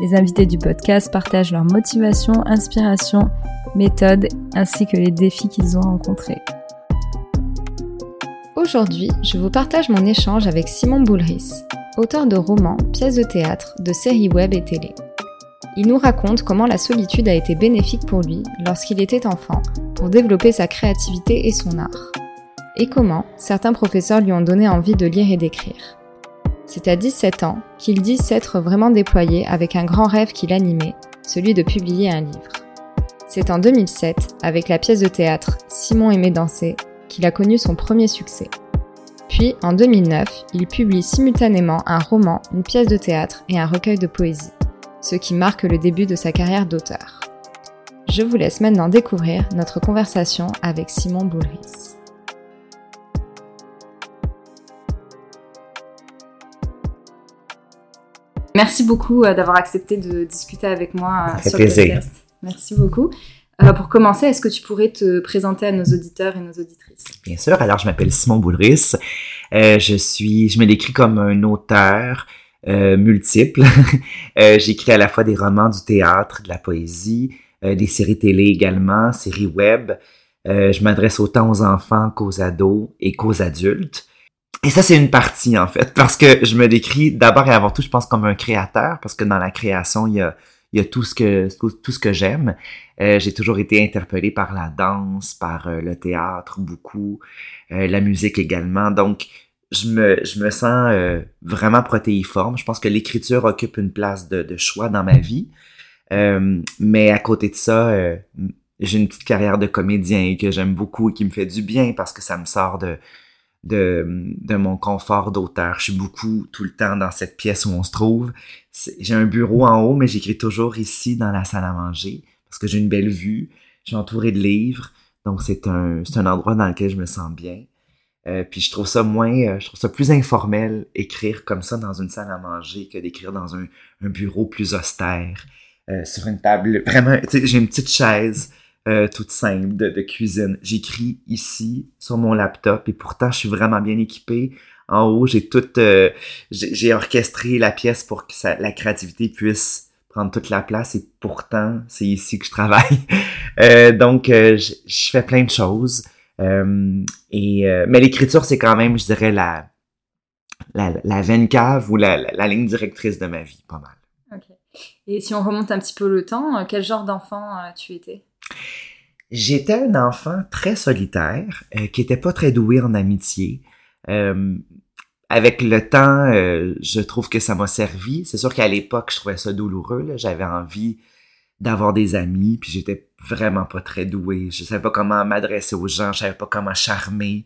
Les invités du podcast partagent leurs motivations, inspirations, méthodes ainsi que les défis qu'ils ont rencontrés. Aujourd'hui, je vous partage mon échange avec Simon Boulris, auteur de romans, pièces de théâtre, de séries web et télé. Il nous raconte comment la solitude a été bénéfique pour lui lorsqu'il était enfant pour développer sa créativité et son art. Et comment certains professeurs lui ont donné envie de lire et d'écrire. C'est à 17 ans qu'il dit s'être vraiment déployé avec un grand rêve qui l'animait, celui de publier un livre. C'est en 2007, avec la pièce de théâtre Simon aimait danser, qu'il a connu son premier succès. Puis, en 2009, il publie simultanément un roman, une pièce de théâtre et un recueil de poésie, ce qui marque le début de sa carrière d'auteur. Je vous laisse maintenant découvrir notre conversation avec Simon Boulris. Merci beaucoup euh, d'avoir accepté de discuter avec moi euh, sur le podcast. Merci beaucoup. Euh, pour commencer, est-ce que tu pourrais te présenter à nos auditeurs et nos auditrices? Bien sûr. Alors, je m'appelle Simon Boulris. je suis, je me décris comme un auteur multiple. J'écris à la fois des romans, du théâtre, de la poésie, des séries télé également, séries web. je m'adresse autant aux enfants qu'aux ados et qu'aux adultes. Et ça, c'est une partie, en fait, parce que je me décris d'abord et avant tout, je pense, comme un créateur, parce que dans la création, il y a, il y a tout ce que, tout, ce que j'aime. Euh, j'ai toujours été interpellé par la danse, par euh, le théâtre, beaucoup, euh, la musique également. Donc, je me, je me sens vraiment protéiforme. Je pense que l'écriture occupe une place de, de choix dans ma vie. mais à côté de ça, j'ai une petite carrière de comédien que j'aime beaucoup et qui me fait du bien parce que ça me sort de, de, de mon confort d'auteur. Je suis beaucoup tout le temps dans cette pièce où on se trouve. J'ai un bureau en haut, mais j'écris toujours ici dans la salle à manger parce que j'ai une belle vue. Je suis entouré de livres, donc c'est un, un endroit dans lequel je me sens bien. Euh, puis je trouve ça moins, euh, je trouve ça plus informel écrire comme ça dans une salle à manger que d'écrire dans un, un bureau plus austère, euh, sur une table. Vraiment, j'ai une petite chaise euh, toute simple de, cuisine. J'écris ici sur mon laptop et pourtant je suis vraiment bien équipé. En haut, j'ai tout, euh, j'ai orchestré la pièce pour que la créativité puisse prendre toute la place et pourtant c'est ici que je travaille. euh, donc euh, je, fais plein de choses. et mais l'écriture c'est quand même, je dirais la la, la veine cave ou la, la, ligne directrice de ma vie, pas mal. Ok. Et si on remonte un petit peu le temps, quel genre d'enfant tu étais? J'étais un enfant très solitaire, euh, qui était pas très doué en amitié. Euh, avec le temps, euh, je trouve que ça m'a servi. C'est sûr qu'à l'époque, je trouvais ça douloureux. J'avais envie d'avoir des amis, puis j'étais vraiment pas très doué. Je savais pas comment m'adresser aux gens, je savais pas comment charmer.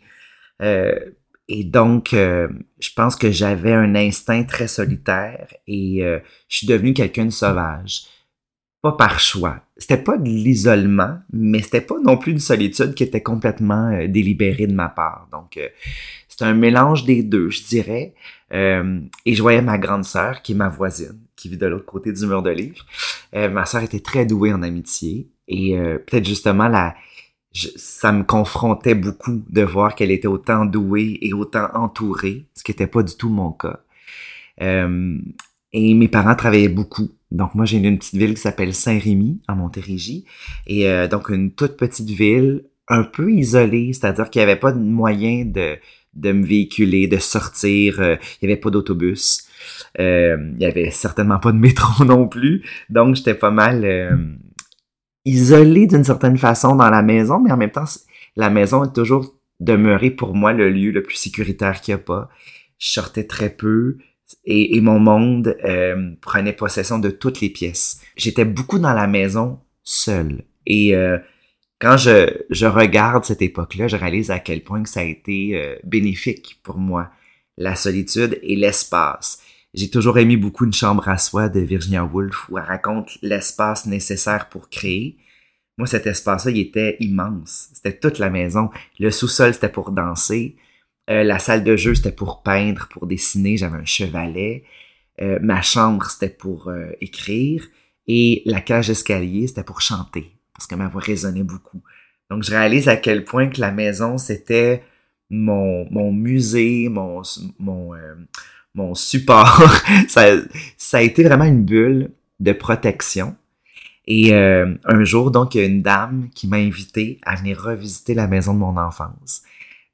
et donc, je pense que j'avais un instinct très solitaire et je suis devenu quelqu'un de sauvage pas par choix. C'était pas de l'isolement, mais c'était pas non plus une solitude qui était complètement euh, délibérée de ma part. Donc, euh, c'est un mélange des deux, je dirais. Euh, et je voyais ma grande sœur, qui est ma voisine, qui vit de l'autre côté du mur de livre. ma sœur était très douée en amitié. Et peut-être justement, la, ça me confrontait beaucoup de voir qu'elle était autant douée et autant entourée, ce qui n'était pas du tout mon cas. et mes parents travaillaient beaucoup. Donc moi j'ai une petite ville qui s'appelle Saint-Rémy en Montérégie. Et euh, donc une toute petite ville un peu isolée, c'est-à-dire qu'il n'y avait pas de moyen de de me véhiculer, de sortir, euh, il n'y avait pas d'autobus, euh, il n'y avait certainement pas de métro non plus, donc j'étais pas mal isolé d'une certaine façon dans la maison, mais en même temps la maison est toujours demeurée pour moi le lieu le plus sécuritaire qu'il n'y a pas. Je sortais très peu, et, mon monde euh, prenait possession de toutes les pièces. J'étais beaucoup dans la maison seul. Et euh, quand je, je regarde cette époque-là, je réalise à quel point que ça a été euh, bénéfique pour moi, la solitude et l'espace. J'ai toujours aimé beaucoup Une chambre à soi de Virginia Woolf où elle raconte l'espace nécessaire pour créer. Moi, cet espace-là, il était immense. C'était toute la maison. Le sous-sol, c'était pour danser. Euh, la salle de jeu, c'était pour peindre, pour dessiner. J'avais un chevalet. Euh, ma chambre, c'était pour euh, écrire. Et la cage d'escalier, c'était pour chanter. Parce que ma voix résonnait beaucoup. Donc, je réalise à quel point que la maison, c'était mon, mon musée, mon, mon, support. ça, a été vraiment une bulle de protection. Et un jour, donc, il y a une dame qui m'a invité à venir revisiter la maison de mon enfance.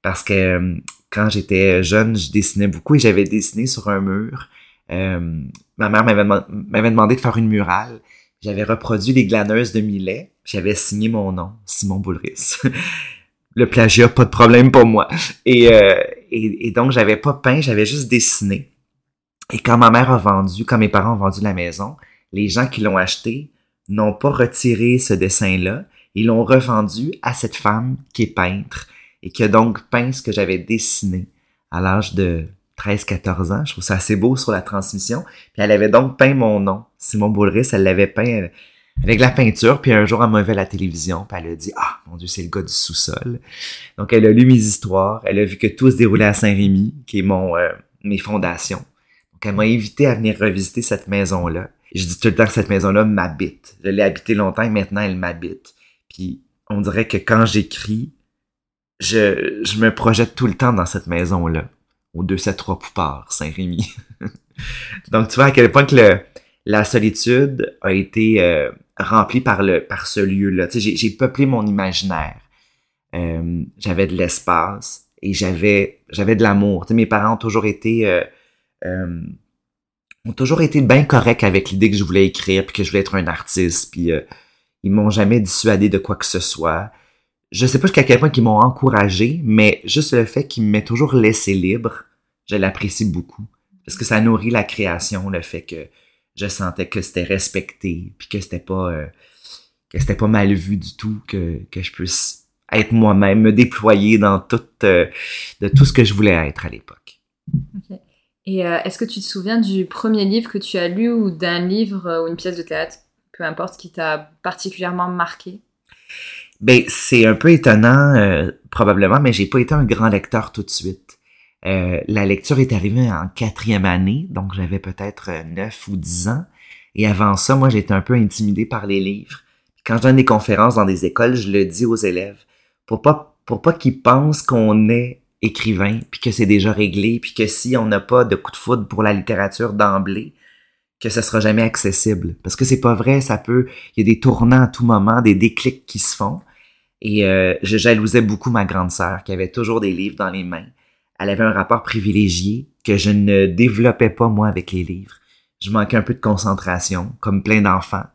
Parce que quand j'étais jeune, je dessinais beaucoup et j'avais dessiné sur un mur. Euh, ma mère m'avait demandé de faire une murale. J'avais reproduit les glaneuses de Millet. J'avais signé mon nom, Simon Boulris. Le plagiat, pas de problème pour moi. Et, et, et donc, j'avais pas peint, j'avais juste dessiné. Et quand ma mère a vendu, quand mes parents ont vendu la maison, les gens qui l'ont acheté n'ont pas retiré ce dessin-là. Ils l'ont revendu à cette femme qui est peintre et qui a donc peint ce que j'avais dessiné à l'âge de 13-14 ans. Je trouve ça assez beau sur la transmission. Puis elle avait donc peint mon nom. Simon Boulris, elle l'avait peint euh, avec la peinture. Puis un jour, elle m'a vu à la télévision. Puis elle a dit, ah, mon Dieu, c'est le gars du sous-sol. Donc elle a lu mes histoires. Elle a vu que tout se déroulait à Saint-Rémy, qui est mon, euh, mes fondations. Donc, elle m'a invité à venir revisiter cette maison-là. Je dis tout le temps que cette maison-là m'habite. Je l'ai habitée longtemps et maintenant elle m'habite. Puis, on dirait que quand j'écris, je, je me projette tout le temps dans cette maison-là. Au 273 Poupard, Saint-Rémy. Donc, tu vois à quel point que le, la solitude a été euh, remplie par, le, par ce lieu-là. Tu sais, j'ai peuplé mon imaginaire. Euh, j'avais de l'espace et j'avais j'avais de l'amour. Tu sais, mes parents ont toujours été euh, euh, ont toujours été bien corrects avec l'idée que je voulais écrire puis que je voulais être un artiste puis euh, ils m'ont jamais dissuadé de quoi que ce soit. Je sais pas jusqu'à quel point ils m'ont encouragé, mais juste le fait qu'ils m'aient toujours laissé libre, je l'apprécie beaucoup parce que ça nourrit la création, le fait que je sentais que c'était respecté puis que c'était pas euh, que c'était pas mal vu du tout que je puisse être moi-même, me déployer dans tout euh, de tout ce que je voulais être à l'époque. Et euh, est-ce que tu te souviens du premier livre que tu as lu ou d'un livre ou une pièce de théâtre, peu importe, qui t'a particulièrement marqué? Ben, c'est un peu étonnant, euh, probablement, mais j'ai pas été un grand lecteur tout de suite. la lecture est arrivée en quatrième année, donc j'avais peut-être neuf ou dix ans. Et avant ça, moi, j'étais un peu intimidé par les livres. Quand je donne des conférences dans des écoles, je le dis aux élèves pour pas pour pas qu'ils pensent qu'on est écrivain, puis que c'est déjà réglé, puis que si on n'a pas de coup de foudre pour la littérature d'emblée, que ce sera jamais accessible. Parce que c'est pas vrai, ça peut, il y a des tournants à tout moment, des déclics qui se font. Et euh, je jalousais beaucoup ma grande sœur, qui avait toujours des livres dans les mains. Elle avait un rapport privilégié que je ne développais pas moi avec les livres. Je manquais un peu de concentration, comme plein d'enfants.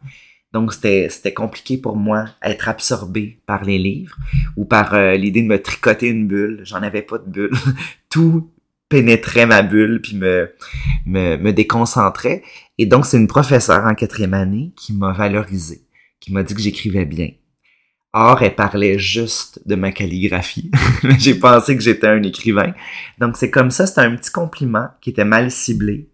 Donc, c'était compliqué pour moi être absorbé par les livres ou par euh, l'idée de me tricoter une bulle. J'en avais pas de bulle. Tout pénétrait ma bulle puis me, me, me déconcentrait. Et donc, c'est une professeure en quatrième année qui m'a valorisé, qui m'a dit que j'écrivais bien. Or, elle parlait juste de ma calligraphie. J'ai pensé que j'étais un écrivain. Donc, c'est comme ça, c'était un petit compliment qui était mal ciblé,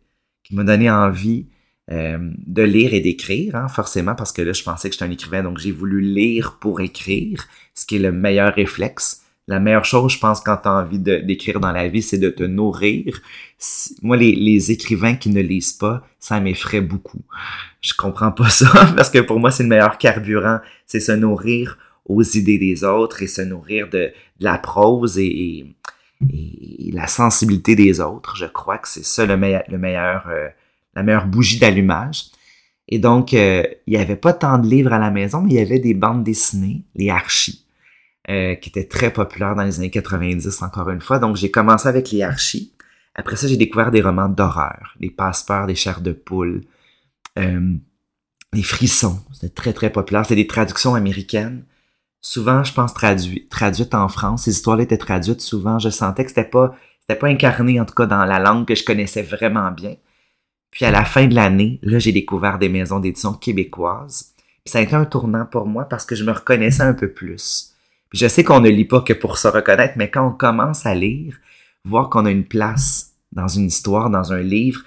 qui m'a donné envie euh, de lire et d'écrire, hein, forcément, parce que là, je pensais que j'étais un écrivain, donc j'ai voulu lire pour écrire, ce qui est le meilleur réflexe. La meilleure chose, je pense, quand tu as envie d'écrire dans la vie, c'est de te nourrir. Moi, les, les, écrivains qui ne lisent pas, ça m'effraie beaucoup. Je comprends pas ça, parce que pour moi, c'est le meilleur carburant, c'est se nourrir aux idées des autres et se nourrir de, la prose et, la sensibilité des autres. Je crois que c'est ça le, meilleur, le meilleur euh, la meilleure bougie d'allumage. Et donc, euh, il n'y avait pas tant de livres à la maison, mais il y avait des bandes dessinées, les archis, euh, qui étaient très populaires dans les années 90, encore une fois. Donc, j'ai commencé avec les archis. Après ça, j'ai découvert des romans d'horreur, les passe-peurs, des chairs de poule, euh, les frissons. C'était très, très populaire. C'était des traductions américaines. Souvent, je pense, traduites, traduites en France. Ces histoires-là étaient traduites souvent. Je sentais que c'était pas, c'était pas incarné, en tout cas, dans la langue que je connaissais vraiment bien. Puis à la fin de l'année, là, j'ai découvert des maisons d'édition québécoises. Puis ça a été un tournant pour moi parce que je me reconnaissais un peu plus. Puis je sais qu'on ne lit pas que pour se reconnaître, mais quand on commence à lire, voir qu'on a une place dans une histoire, dans un livre,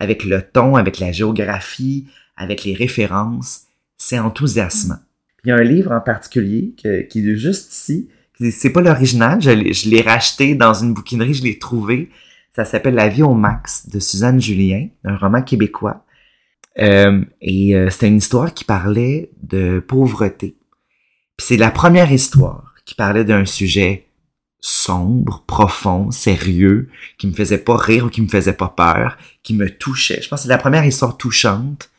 avec le ton, avec la géographie, avec les références. C'est enthousiasmant. Il y a un livre en particulier qui est juste ici. C'est pas l'original, je l'ai racheté dans une bouquinerie, je l'ai trouvé. Ça s'appelle La vie au max de Suzanne Julien, un roman québécois. Euh, et euh, c'était une histoire qui parlait de pauvreté. C'est la première histoire qui parlait d'un sujet sombre, profond, sérieux, qui me faisait pas rire ou qui me faisait pas peur, qui me touchait. Je pense que c'est la première histoire touchante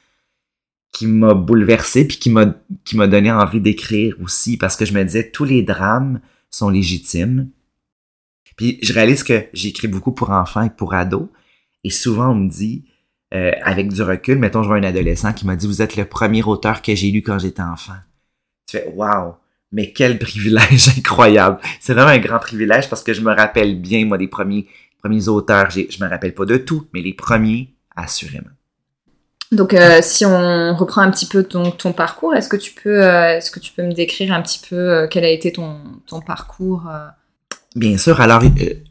qui m'a bouleversé puis qui m'a qui m'a donné envie d'écrire aussi parce que je me disais tous les drames sont légitimes. Puis je réalise que j'écris beaucoup pour enfants et pour ados et souvent on me dit euh, avec du recul, mettons je vois un adolescent qui m'a dit vous êtes le premier auteur que j'ai lu quand j'étais enfant. Tu fais waouh, mais quel privilège incroyable. C'est vraiment un grand privilège parce que je me rappelle bien moi des premiers premiers auteurs, je me rappelle pas de tout, mais les premiers assurément. Donc, euh, si on reprend un petit peu ton, ton parcours, est-ce que tu peux, euh, est-ce que tu peux me décrire un petit peu euh, quel a été ton, ton parcours Bien sûr. Alors,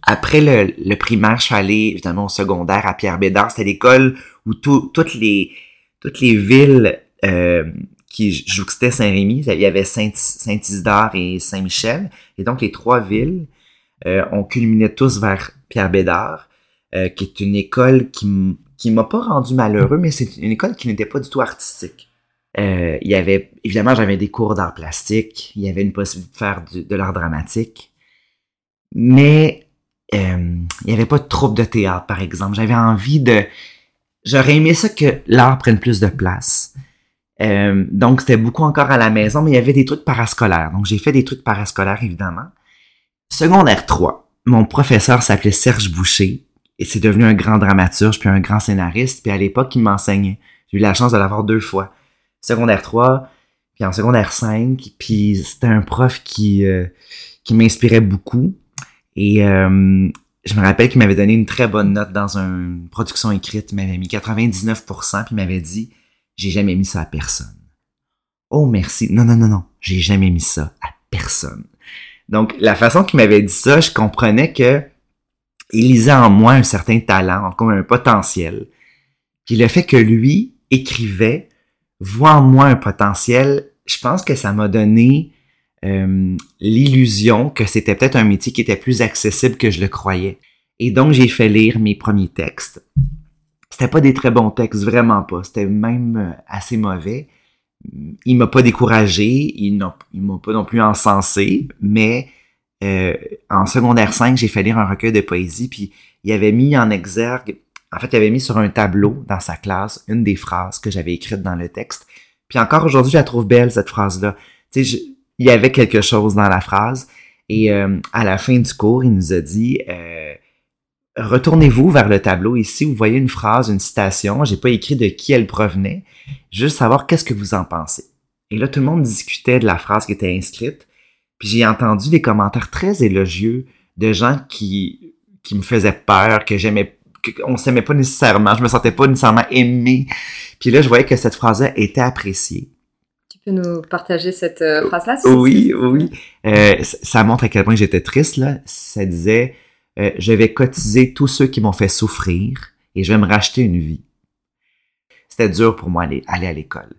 après le, le, primaire, je suis allé évidemment au secondaire à Pierre Bédard. C'était l'école où toutes les toutes les villes qui jouxtaient Saint-Rémy, il y avait Saint, Saint-Isidore et Saint-Michel, et donc les trois villes, on culminait tous vers Pierre Bédard, qui est une école qui qui m'a pas rendu malheureux, mais c'est une école qui n'était pas du tout artistique. Euh, il y avait, évidemment, j'avais des cours d'art plastique, il y avait une possibilité de faire de l'art dramatique, mais euh, il n'y avait pas de troupe de théâtre, par exemple. J'avais envie de... J'aurais aimé ça que l'art prenne plus de place. Euh, donc, c'était beaucoup encore à la maison, mais il y avait des trucs parascolaires. Donc, j'ai fait des trucs parascolaires, évidemment. Secondaire 3, mon professeur s'appelait Serge Boucher. Et c'est devenu un grand dramaturge, puis un grand scénariste. Puis à l'époque, il m'enseignait. J'ai eu la chance de l'avoir deux fois. Secondaire 3, puis en secondaire 5. Puis c'était un prof qui, euh, qui m'inspirait beaucoup. Et euh, je me rappelle qu'il m'avait donné une très bonne note dans une production écrite. Il m'avait mis 99%, puis il m'avait dit « J'ai jamais mis ça à personne. » Oh, merci. Non, non, non, non. J'ai jamais mis ça à personne. Donc, la façon qu'il m'avait dit ça, je comprenais que il lisait en moi un certain talent, comme un potentiel. Puis le fait que lui écrivait, voit en moi un potentiel, je pense que ça m'a donné euh, l'illusion que c'était peut-être un métier qui était plus accessible que je le croyais. Et donc j'ai fait lire mes premiers textes. C'était pas des très bons textes, vraiment pas. C'était même euh, assez mauvais. Il m'a pas découragé, il m'a pas non plus encensé, mais euh, en secondaire 5, j'ai fait lire un recueil de poésie, puis il avait mis en exergue, en fait, il avait mis sur un tableau dans sa classe une des phrases que j'avais écrites dans le texte. Puis encore aujourd'hui, je la trouve belle, cette phrase-là. Tu sais, il y avait quelque chose dans la phrase. Et euh, à la fin du cours, il nous a dit euh, Retournez-vous vers le tableau. Ici, vous voyez une phrase, une citation. J'ai pas écrit de qui elle provenait. Juste savoir qu'est-ce que vous en pensez. Et là, tout le monde discutait de la phrase qui était inscrite. Puis j'ai entendu des commentaires très élogieux de gens qui, qui me faisaient peur, que j'aimais, qu'on s'aimait pas nécessairement, je me sentais pas nécessairement aimé. Puis là, je voyais que cette phrase-là était appréciée. Tu peux nous partager cette euh, phrase-là? oui, oui. Euh, ça montre à quel point j'étais triste, là. Ça disait, euh, je vais cotiser tous ceux qui m'ont fait souffrir et je vais me racheter une vie. C'était dur pour moi aller, aller à l'école.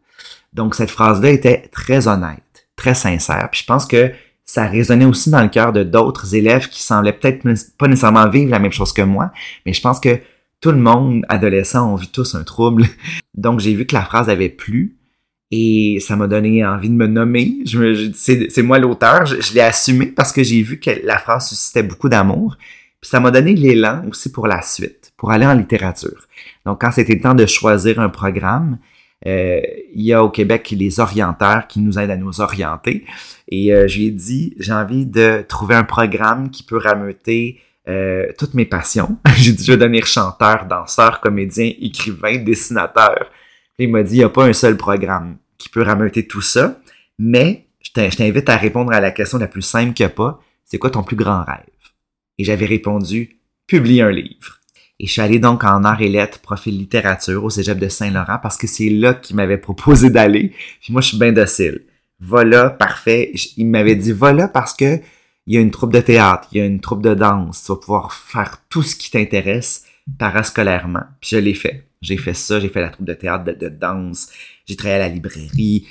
Donc, cette phrase-là était très honnête, très sincère. Puis je pense que ça résonnait aussi dans le cœur de d'autres élèves qui semblaient peut-être pas nécessairement vivre la même chose que moi, mais je pense que tout le monde, adolescent, on vit tous un trouble. Donc j'ai vu que la phrase avait plu et ça m'a donné envie de me nommer. C'est moi l'auteur, je, je l'ai assumé parce que j'ai vu que la phrase suscitait beaucoup d'amour. Puis ça m'a donné l'élan aussi pour la suite, pour aller en littérature. Donc quand c'était le temps de choisir un programme, euh, il y a au Québec les orienteurs qui nous aident à nous orienter. Et euh, je lui ai dit, j'ai envie de trouver un programme qui peut rameuter euh, toutes mes passions. j'ai dit, je vais devenir chanteur, danseur, comédien, écrivain, dessinateur. il m'a dit, il n'y a pas un seul programme qui peut rameuter tout ça, mais je t'invite à répondre à la question la plus simple qu'il n'y a pas. C'est quoi ton plus grand rêve? Et j'avais répondu, publier un livre. Et je suis allé donc en art et lettres, profil littérature au cégep de Saint-Laurent parce que c'est là qu'il m'avait proposé d'aller. Puis moi, je suis bien docile. Voilà, parfait. Il m'avait dit, voilà parce que il y a une troupe de théâtre, il y a une troupe de danse. Tu vas pouvoir faire tout ce qui t'intéresse parascolairement. Puis je l'ai fait. J'ai fait ça, j'ai fait la troupe de théâtre, de, de danse, j'ai travaillé à la librairie.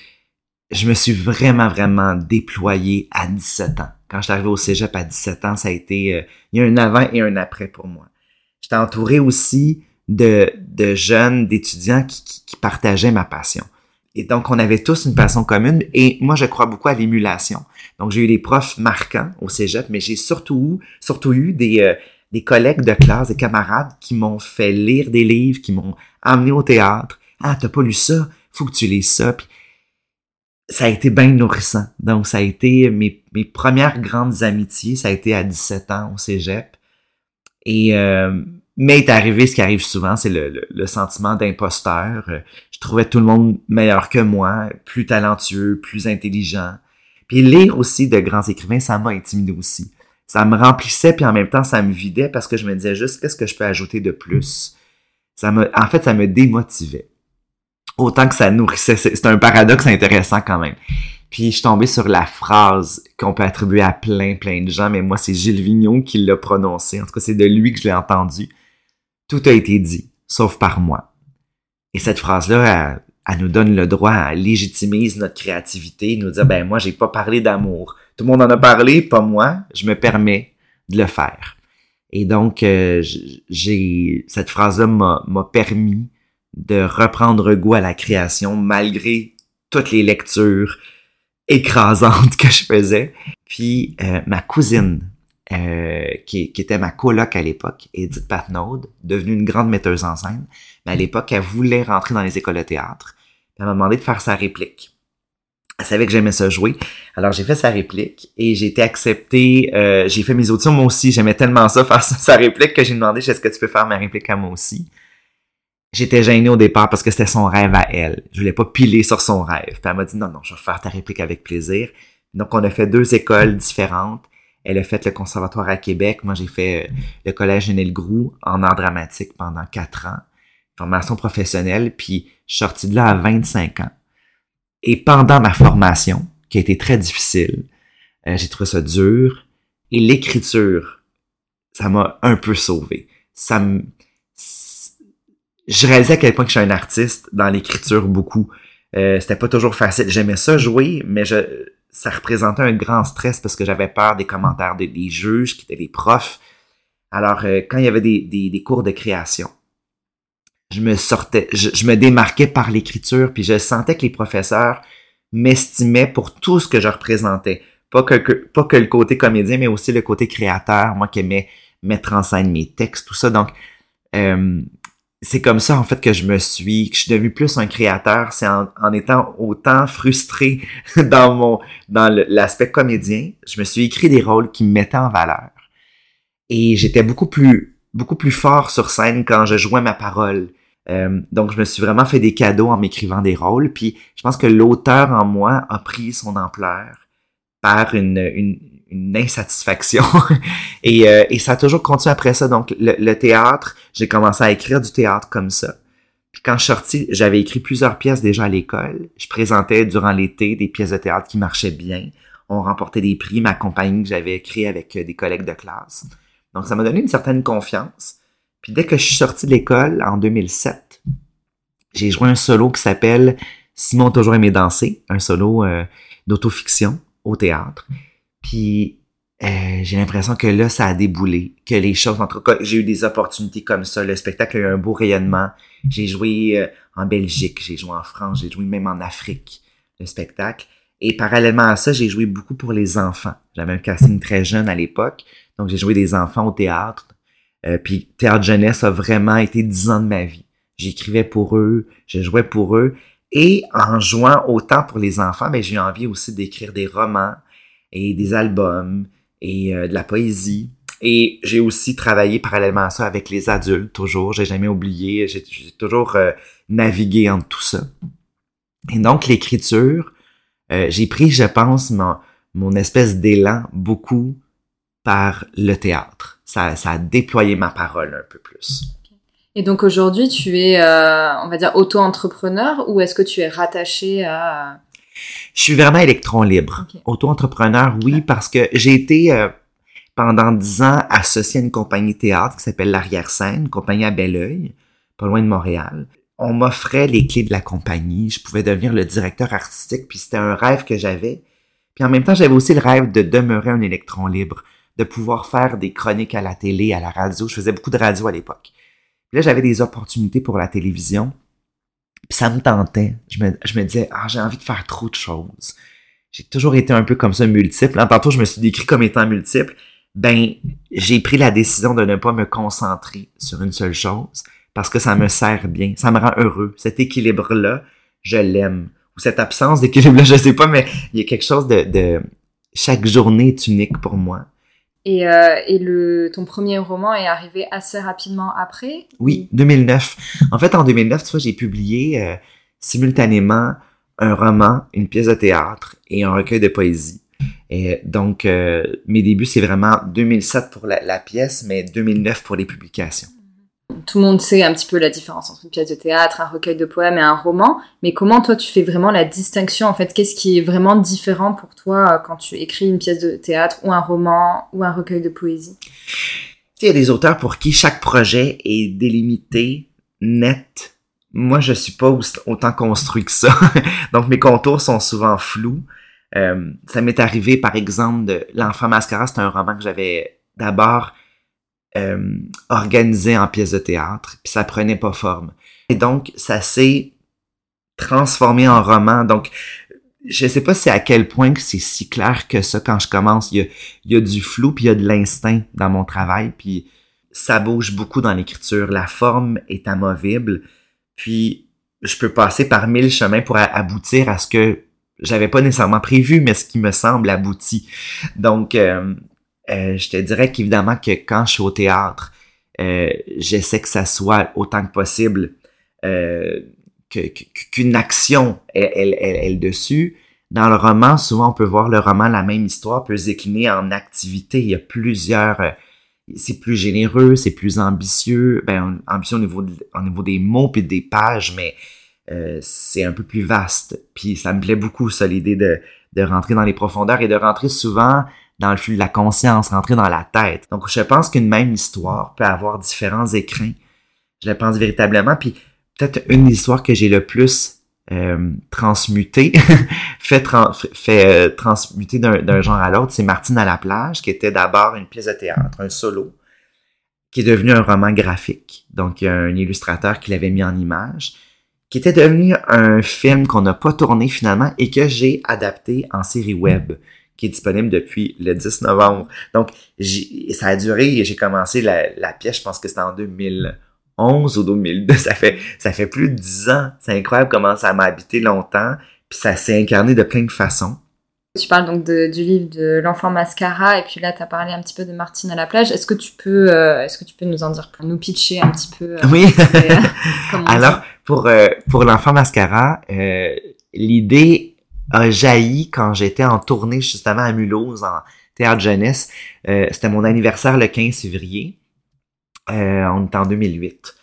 Je me suis vraiment, vraiment déployé à 17 ans. Quand je suis arrivé au cégep à 17 ans, ça a été, euh, il y a un avant et un après pour moi. J'étais entouré aussi de, de jeunes, d'étudiants qui, partageaient ma passion. Et donc, on avait tous une passion commune. Et moi, je crois beaucoup à l'émulation. Donc, j'ai eu des profs marquants au cégep, mais j'ai surtout, surtout eu des, euh, des collègues de classe, des camarades qui m'ont fait lire des livres, qui m'ont amené au théâtre. Ah, t'as pas lu ça? Faut que tu lises ça. Puis, ça a été bien nourrissant. Donc, ça a été mes, mes premières grandes amitiés. Ça a été à 17 ans au cégep. Et, euh, mais est arrivé ce qui arrive souvent, c'est le, le, le, sentiment d'imposteur. Je trouvais tout le monde meilleur que moi, plus talentueux, plus intelligent. Puis lire aussi de grands écrivains, ça m'a intimidé aussi. Ça me remplissait, puis en même temps, ça me vidait parce que je me disais juste, qu'est-ce que je peux ajouter de plus? Ça me, en fait, ça me démotivait. Autant que ça nourrissait. C'est un paradoxe intéressant quand même. Puis je suis tombé sur la phrase qu'on peut attribuer à plein, plein de gens, mais moi, c'est Gilles Vignon qui l'a prononcé. En tout cas, c'est de lui que je l'ai entendu. Tout a été dit, sauf par moi. Et cette phrase-là, elle, elle, nous donne le droit, elle légitimise notre créativité, nous dire, ben moi, j'ai pas parlé d'amour. Tout le monde en a parlé, pas moi. Je me permets de le faire. Et donc, euh, j'ai cette phrase-là m'a permis de reprendre goût à la création malgré toutes les lectures écrasantes que je faisais. Puis euh, ma cousine, euh, qui, qui, était ma coloc à l'époque, Edith Patnaud, devenue une grande metteuse en scène, mais à l'époque, elle voulait rentrer dans les écoles de théâtre. Elle m'a demandé de faire sa réplique. Elle savait que j'aimais ça jouer. Alors j'ai fait sa réplique et j'ai été accepté. Euh, j'ai fait mes auditions moi aussi. J'aimais tellement ça faire sa réplique que j'ai demandé est-ce que tu peux faire ma réplique à moi aussi? J'étais gêné au départ parce que c'était son rêve à elle. Je voulais pas piler sur son rêve. Puis elle m'a dit non, non, je vais faire ta réplique avec plaisir. Donc on a fait deux écoles différentes. Elle a fait le conservatoire à Québec. Moi, j'ai fait euh, le collège Genel Groux en art dramatique pendant quatre ans. Formation professionnelle. Puis je suis sorti de là à 25 ans. Et pendant ma formation, qui a été très difficile, euh, j'ai trouvé ça dur. Et l'écriture, ça m'a un peu sauvé. Ça me je réalisais à quel point que je suis un artiste dans l'écriture beaucoup. Euh, c'était pas toujours facile. J'aimais ça jouer, mais je, ça représentait un grand stress parce que j'avais peur des commentaires des, juges qui étaient des profs. Alors, euh, quand il y avait des, des, des, cours de création, je me sortais, je, je me démarquais par l'écriture, puis je sentais que les professeurs m'estimaient pour tout ce que je représentais. Pas que, que, pas que le côté comédien, mais aussi le côté créateur, moi qui aimais mettre en scène mes textes, tout ça. Donc, euh, c'est comme ça en fait que je me suis, que je suis devenu plus un créateur, c'est en, en, étant autant frustré dans mon dans l'aspect comédien, je me suis écrit des rôles qui me mettaient en valeur. Et j'étais beaucoup plus beaucoup plus fort sur scène quand je jouais ma parole. Euh, donc je me suis vraiment fait des cadeaux en m'écrivant des rôles, puis je pense que l'auteur en moi a pris son ampleur par une, une, une insatisfaction. et, euh, et ça a toujours continué après ça. Donc, le, le théâtre, j'ai commencé à écrire du théâtre comme ça. Puis quand je suis sorti, j'avais écrit plusieurs pièces déjà à l'école. Je présentais durant l'été des pièces de théâtre qui marchaient bien. On remportait des prix, ma compagnie que j'avais créée avec euh, des collègues de classe. Donc, ça m'a donné une certaine confiance. Puis dès que je suis sorti de l'école en 2007, j'ai joué un solo qui s'appelle Simon toujours aimé danser, un solo euh, d'autofiction au théâtre. Puis euh, j'ai l'impression que là, ça a déboulé, que les choses, en tout j'ai eu des opportunités comme ça. Le spectacle a eu un beau rayonnement. J'ai joué euh, en Belgique, j'ai joué en France, j'ai joué même en Afrique, le spectacle. Et parallèlement à ça, j'ai joué beaucoup pour les enfants. J'avais un casting très jeune à l'époque, donc j'ai joué des enfants au théâtre. Euh, puis Théâtre Jeunesse a vraiment été dix ans de ma vie. J'écrivais pour eux, je jouais pour eux. Et en jouant autant pour les enfants, ben, j'ai envie aussi d'écrire des romans, et des albums et euh, de la poésie. Et j'ai aussi travaillé parallèlement à ça avec les adultes, toujours. J'ai jamais oublié. J'ai toujours euh, navigué entre tout ça. Et donc, l'écriture, euh, j'ai pris, je pense, mon, mon espèce d'élan beaucoup par le théâtre. Ça a déployé ma parole un peu plus. Et donc aujourd'hui, tu es, euh, on va dire, auto-entrepreneur ou est-ce que tu es rattaché à je suis vraiment électron libre. Okay. Auto-entrepreneur, oui, parce que j'ai été euh, pendant dix ans associé à une compagnie théâtre qui s'appelle l'Arrière-Scène, compagnie à Belleuil. pas loin de Montréal. On m'offrait les clés de la compagnie, je pouvais devenir le directeur artistique, puis c'était un rêve que j'avais. Puis en même temps, j'avais aussi le rêve de demeurer un électron libre, de pouvoir faire des chroniques à la télé, à la radio. Je faisais beaucoup de radio à l'époque. Là, j'avais des opportunités pour la télévision. Puis ça me tentait. Je me, je me disais, ah, j'ai envie de faire trop de choses. J'ai toujours été un peu comme ça, multiple. En tantôt, je me suis décrit comme étant multiple. Ben, j'ai pris la décision de ne pas me concentrer sur une seule chose parce que ça me sert bien. Ça me rend heureux. Cet équilibre-là, je l'aime. Ou cette absence d'équilibre-là, je sais pas, mais il y a quelque chose de, de... chaque journée est unique pour moi. Et, euh, et le, ton premier roman est arrivé assez rapidement après Oui, 2009. En fait, en 2009, tu vois, j'ai publié euh, simultanément un roman, une pièce de théâtre et un recueil de poésie. Et donc, euh, mes débuts, c'est vraiment 2007 pour la, la, pièce, mais 2009 pour les publications tout le monde sait un petit peu la différence entre une pièce de théâtre, un recueil de poèmes et un roman, mais comment toi tu fais vraiment la distinction en fait? Qu'est-ce qui est vraiment différent pour toi euh, quand tu écris une pièce de théâtre ou un roman ou un recueil de poésie? Il y a des auteurs pour qui chaque projet est délimité, net. Moi, je suis pas autant construit que ça, donc mes contours sont souvent flous. Euh, ça m'est arrivé, par exemple, de L'Enfant Mascara, c'est un roman que j'avais d'abord euh, organisé en pièce de théâtre, puis ça prenait pas forme. Et donc, ça s'est transformé en roman. Donc, je sais pas si à quel point que c'est si clair que ça quand je commence. Il y a, du flou, puis il y a de l'instinct dans mon travail, puis ça bouge beaucoup dans l'écriture. La forme est amovible, puis je peux passer par mille chemins pour aboutir à ce que j'avais pas nécessairement prévu, mais ce qui me semble abouti. Donc, euh, euh, je te dirais qu'évidemment que quand je suis au théâtre, euh, j'essaie que ça soit autant que possible euh, qu'une action elle, elle, dessus. Dans le roman, souvent on peut voir le roman, la même histoire peut se décliner en activités. Il y a plusieurs... C'est plus généreux, c'est plus ambitieux. Ben, ambitieux au niveau, au niveau des mots puis des pages, mais c'est un peu plus vaste. Puis ça me plaît beaucoup, ça, l'idée de rentrer dans les profondeurs et de rentrer souvent dans le flux de la conscience, rentrer dans la tête. Donc, je pense qu'une même histoire peut avoir différents écrins. Je le pense véritablement. Puis, peut-être une histoire que j'ai le plus euh, transmutée, fait, euh, transmuter d'un genre à l'autre, c'est Martine à la plage, qui était d'abord une pièce de théâtre, un solo, qui est devenu un roman graphique. Donc, un illustrateur qui l'avait mis en image, qui était devenu un film qu'on n'a pas tourné finalement et que j'ai adapté en série web qui est disponible depuis le 10 novembre. Donc, ça a duré, j'ai commencé la, la, pièce, je pense que c'était en 2011 ou 2002, ça fait, ça fait plus de 10 ans. C'est incroyable comment ça m'a habité longtemps, puis ça s'est incarné de plein de façons. Tu parles donc de, du livre de l'enfant mascara et puis là tu as parlé un petit peu de Martine à la plage. Est-ce que tu peux euh, est-ce que tu peux nous en dire pour nous pitcher un petit peu euh, Oui. Alors pour euh, pour l'enfant mascara, l'idée a jailli quand j'étais en tournée justement à Mulhouse en théâtre jeunesse. Euh, c'était mon anniversaire le 15 février. Euh, on est en 2008.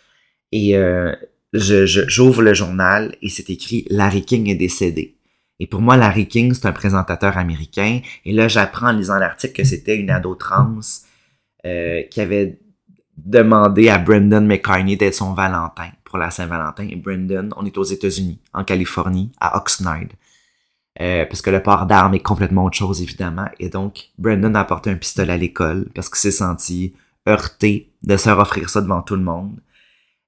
Et euh, je, j'ouvre le journal et c'est écrit Larry King est décédé. Et pour moi, Larry King, c'est un présentateur américain. Et là, j'apprends en lisant l'article que c'était une ado trans euh, qui avait demandé à Brendan McCartney d'être son Valentin pour la Saint-Valentin. Et Brendan, on est aux États-Unis, en Californie, à Oxnard. Euh, parce que le port d'armes est complètement autre chose, évidemment. Et donc, Brandon a apporté un pistolet à l'école parce qu'il s'est senti heurté de se offrir ça devant tout le monde.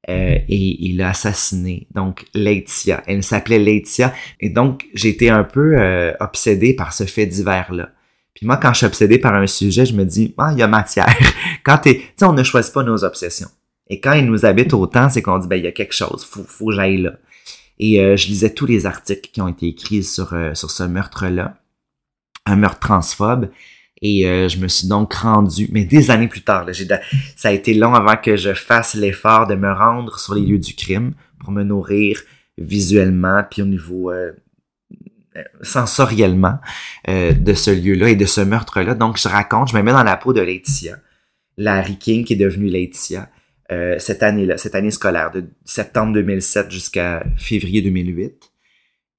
Euh, et il a assassiné donc Laetitia. Elle s'appelait Laetitia. Et donc, j'ai été un peu euh, obsédé par ce fait divers-là. Puis moi, quand je suis obsédé par un sujet, je me dis, ah, il y a matière. quand t'es, tu sais, on ne choisit pas nos obsessions. Et quand il nous habite autant, c'est qu'on dit, ben, il y a quelque chose, faut, faut que j'aille là. Et euh, je lisais tous les articles qui ont été écrits sur, euh, ce meurtre-là, un meurtre transphobe. Et euh, je me suis donc rendu, mais des années plus tard, ça a été long avant que je fasse l'effort de me rendre sur les lieux du crime pour me nourrir visuellement, puis au niveau sensoriellement de ce lieu-là et de ce meurtre-là. Donc je raconte, je me mets dans la peau de Laetitia, Larry King qui est devenue Laetitia, euh, cette année-là, cette année scolaire, de septembre 2007 jusqu'à février 2008.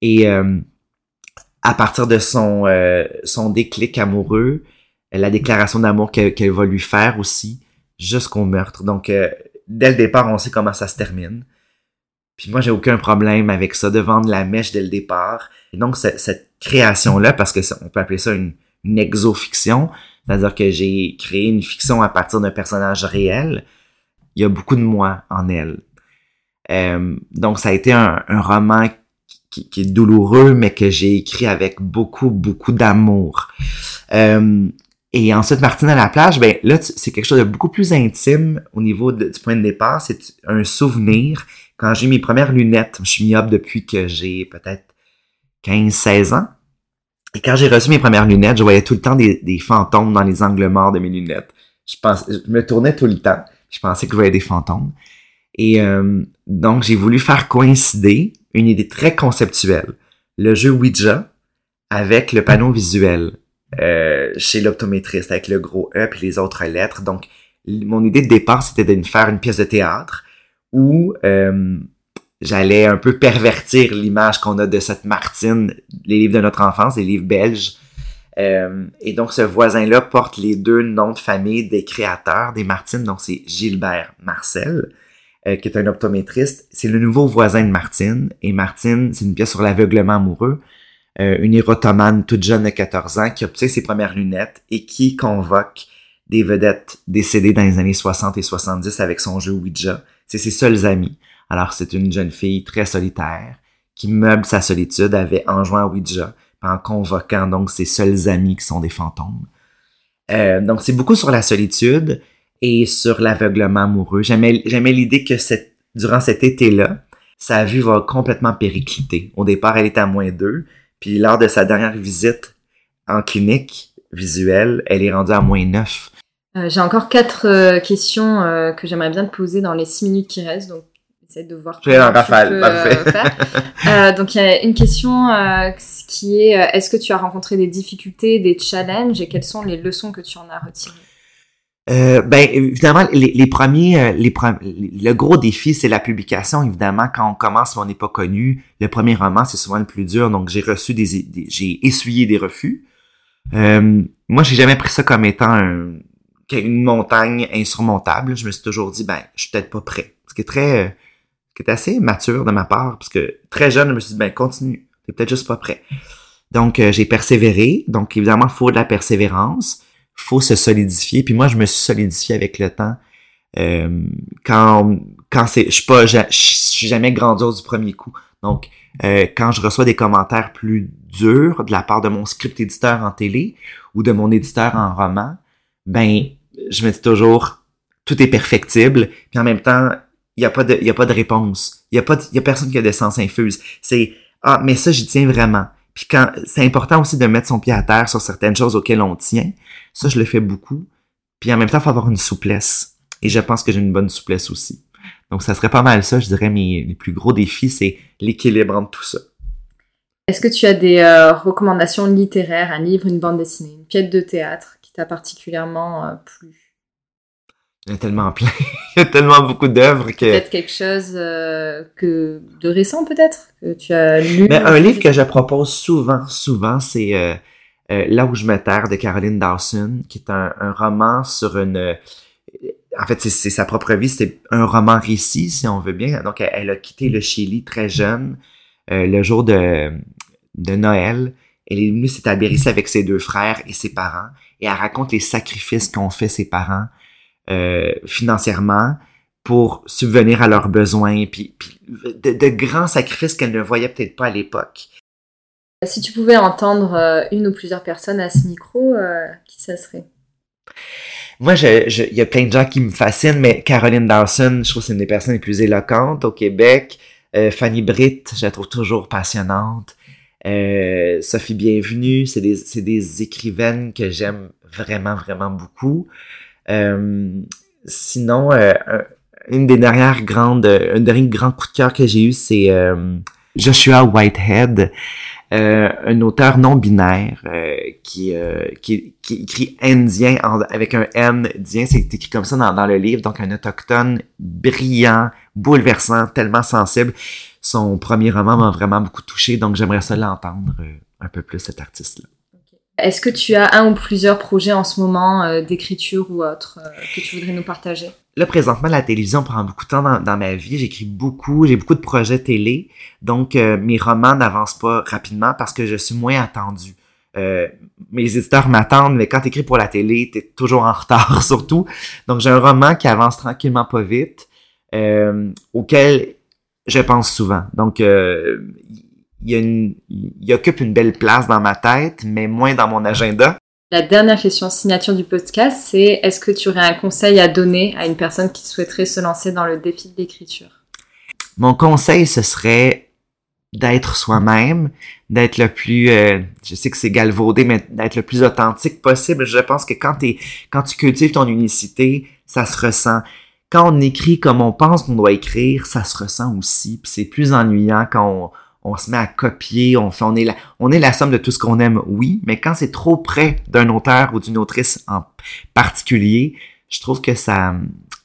Et euh, à partir de son, euh, son déclic amoureux, la déclaration d'amour qu'elle va lui faire aussi, jusqu'au meurtre. Donc, dès le départ, on sait comment ça se termine. Puis moi, j'ai aucun problème avec ça, de vendre la mèche dès le départ. Donc, cette création-là, parce que on peut appeler ça une, une exofiction, c'est-à-dire que j'ai créé une fiction à partir d'un personnage réel, il y a beaucoup de moi en elle. Euh, donc, ça a été un, roman qui, qui, est douloureux, mais que j'ai écrit avec beaucoup, beaucoup d'amour. Euh, et ensuite, Martine à la plage, ben là, c'est quelque chose de beaucoup plus intime au niveau du point de départ. C'est un souvenir. Quand j'ai mes premières lunettes, je suis myope depuis que j'ai peut-être 15-16 ans. Et quand j'ai reçu mes premières lunettes, je voyais tout le temps des, des, fantômes dans les angles morts de mes lunettes. Je, pense, je me tournais tout le temps. Je pensais que je voyais des fantômes. Et euh, donc, j'ai voulu faire coïncider une idée très conceptuelle. Le jeu Ouija avec le panneau visuel. Euh, chez l'optométriste avec le gros E et les autres lettres. Donc, mon idée de départ, c'était de faire une pièce de théâtre où euh, j'allais un peu pervertir l'image qu'on a de cette Martine, les livres de notre enfance, les livres belges. Euh, et donc, ce voisin-là porte les deux noms de famille des créateurs des Martines. Donc, c'est Gilbert Marcel, qui est un optométriste. C'est le nouveau voisin de Martine. Et Martine, c'est une pièce sur l'aveuglement amoureux. Euh, une érotomane toute jeune de 14 ans qui obtient ses premières lunettes et qui convoque des vedettes décédées dans les années 60 et 70 avec son jeu Ouija. C'est ses seuls amis. Alors c'est une jeune fille très solitaire qui meuble sa solitude avec, en jouant Ouija, en convoquant donc ses seuls amis qui sont des fantômes. Euh, donc c'est beaucoup sur la solitude et sur l'aveuglement amoureux. J'aimais l'idée que durant cet été-là, sa vue va complètement péricliter. Au départ, elle est à moins 2, puis lors de sa dernière visite en clinique visuelle, elle est rendue à moins 9. Euh, J'ai encore quatre euh, questions euh, que j'aimerais bien te poser dans les six minutes qui restent, essaie de voir. Je vais en rafale, parfait. Euh, donc il y a une question qui est est-ce que tu as rencontré des difficultés, des challenges et quelles sont les leçons que tu en as retirées? Euh, ben évidemment les, les premiers euh, les, le gros défi c'est la publication évidemment. Quand on commence on n'est pas connu. Le premier roman c'est souvent le plus dur. Donc j'ai reçu des, j'ai essuyé des refus. Euh, moi j'ai jamais pris ça comme étant une montagne insurmontable. Je me suis toujours dit ben je suis peut-être pas prêt. Ce qui est très euh, qui assez mature de ma part parce que très jeune je me suis dit ben continue t'es peut-être juste pas prêt donc j'ai persévéré donc évidemment il faut de la persévérance faut se solidifier. Puis moi, je me suis solidifié avec le temps. Euh, quand quand c'est, je suis pas, je, suis jamais grandiose du premier coup. Donc, euh, quand je reçois des commentaires plus durs de la part de mon script éditeur en télé ou de mon éditeur en roman, ben, je me dis toujours, tout est perfectible. Puis en même temps, il y a pas de, y a pas de réponse. Il y a y a personne qui a des sens infuse. C'est, ah, mais ça, j'y tiens vraiment. Puis quand c'est important aussi de mettre son pied à terre sur certaines choses auxquelles on tient. Ça, je le fais beaucoup. Puis en même temps, il faut avoir une souplesse. Et je pense que j'ai une bonne souplesse aussi. Donc, ça serait pas mal ça, je dirais, mes plus gros défis, c'est l'équilibre entre tout ça. Est-ce que tu as des euh, recommandations littéraires, un livre, une bande dessinée, une pièce de théâtre qui t'a particulièrement euh, plu? Il y a tellement plein. il y a tellement beaucoup d'œuvres que. Peut-être quelque chose euh, que de récent, peut-être, que tu as lu. Mais un livre que je propose souvent, souvent, c'est euh, euh, Là où je me terre de Caroline Dawson, qui est un, un roman sur une. En fait, c'est sa propre vie. C'est un roman récit, si on veut bien. Donc, elle, a quitté le Chili très jeune, le jour de, de Noël. Elle est venue s'établir ici avec ses deux frères et ses parents. Et elle raconte les sacrifices qu'ont fait ses parents euh, financièrement pour subvenir à leurs besoins, puis, de, grands sacrifices qu'elle ne voyait peut-être pas à l'époque. Si tu pouvais entendre euh, une ou plusieurs personnes à ce micro, euh, qui ça serait? Moi, il y a plein de gens qui me fascinent, mais Caroline Dawson, je trouve que c'est une des personnes les plus éloquentes au Québec. Fanny Britt, je la trouve toujours passionnante. Sophie Bienvenue, c'est des, des écrivaines que j'aime vraiment, vraiment beaucoup. Euh, sinon, euh, une des dernières grandes, un dernier grand coup de cœur que j'ai eu, c'est euh, Joshua Whitehead, un auteur non binaire qui, écrit indien avec un N dien, c'est écrit comme ça dans, dans, le livre, donc un autochtone brillant, bouleversant, tellement sensible. Son premier roman m'a vraiment beaucoup touché, donc j'aimerais ça l'entendre un peu plus, cet artiste-là. Est-ce que tu as un ou plusieurs projets en ce moment euh, d'écriture ou autre euh, que tu voudrais nous partager? Là, présentement, la télévision prend beaucoup de temps dans, ma vie. J'écris beaucoup, j'ai beaucoup de projets télé. Donc, euh, mes romans n'avancent pas rapidement parce que je suis moins attendu. mes éditeurs m'attendent, mais quand tu écris pour la télé, tu es toujours en retard, surtout. Donc, j'ai un roman qui avance tranquillement pas vite, auquel je pense souvent. Donc, il, occupe une belle place dans ma tête, mais moins dans mon agenda. La dernière question signature du podcast, c'est est-ce que tu aurais un conseil à donner à une personne qui souhaiterait se lancer dans le défi de l'écriture? Mon conseil, ce serait d'être soi-même, d'être le plus, euh, je sais que c'est galvaudé, mais d'être le plus authentique possible. Je pense que quand, es, quand tu cultives ton unicité, ça se ressent. Quand on écrit comme on pense qu'on doit écrire, ça se ressent aussi. Puis c'est plus ennuyant quand on, on se met à copier, on fait, on est la, on est la somme de tout ce qu'on aime, oui, mais quand c'est trop près d'un auteur ou d'une autrice en particulier, je trouve que ça,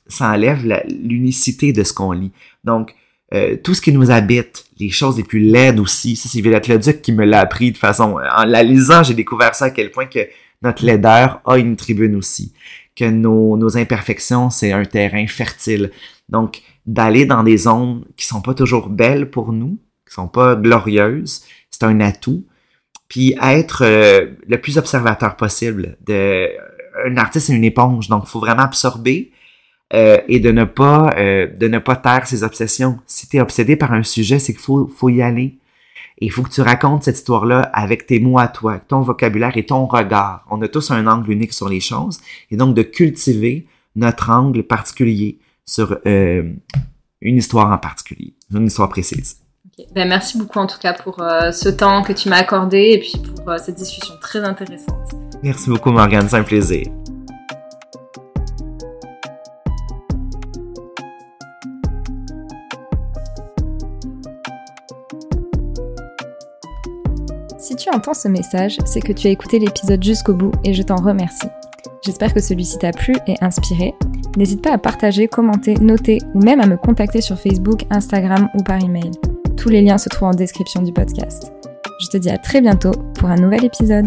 ça enlève l'unicité de ce qu'on lit. Donc, euh, tout ce qui nous habite, les choses les plus laides aussi, ça c'est Villette Leduc qui me l'a appris de façon, en la lisant, j'ai découvert ça à quel point que notre laideur a une tribune aussi, que nos, nos imperfections, c'est un terrain fertile. Donc, d'aller dans des zones qui sont pas toujours belles pour nous, qui sont pas glorieuses, c'est un atout. Puis être euh, le plus observateur possible. De, un artiste, c'est une éponge, donc il faut vraiment absorber euh, et de ne pas euh, de ne pas taire ses obsessions. Si tu es obsédé par un sujet, c'est qu'il faut, faut y aller. Et il faut que tu racontes cette histoire-là avec tes mots à toi, ton vocabulaire et ton regard. On a tous un angle unique sur les choses. Et donc de cultiver notre angle particulier sur une histoire en particulier, une histoire précise. Ben, merci beaucoup en tout cas pour euh, ce temps que tu m'as accordé et puis pour euh, cette discussion très intéressante. Merci beaucoup Morgane, c'est un plaisir. Si tu entends ce message, c'est que tu as écouté l'épisode jusqu'au bout et je t'en remercie. J'espère que celui-ci t'a plu et inspiré. N'hésite pas à partager, commenter, noter ou même à me contacter sur Facebook, Instagram ou par email. Tous les liens se trouvent en description du podcast. Je te dis à très bientôt pour un nouvel épisode.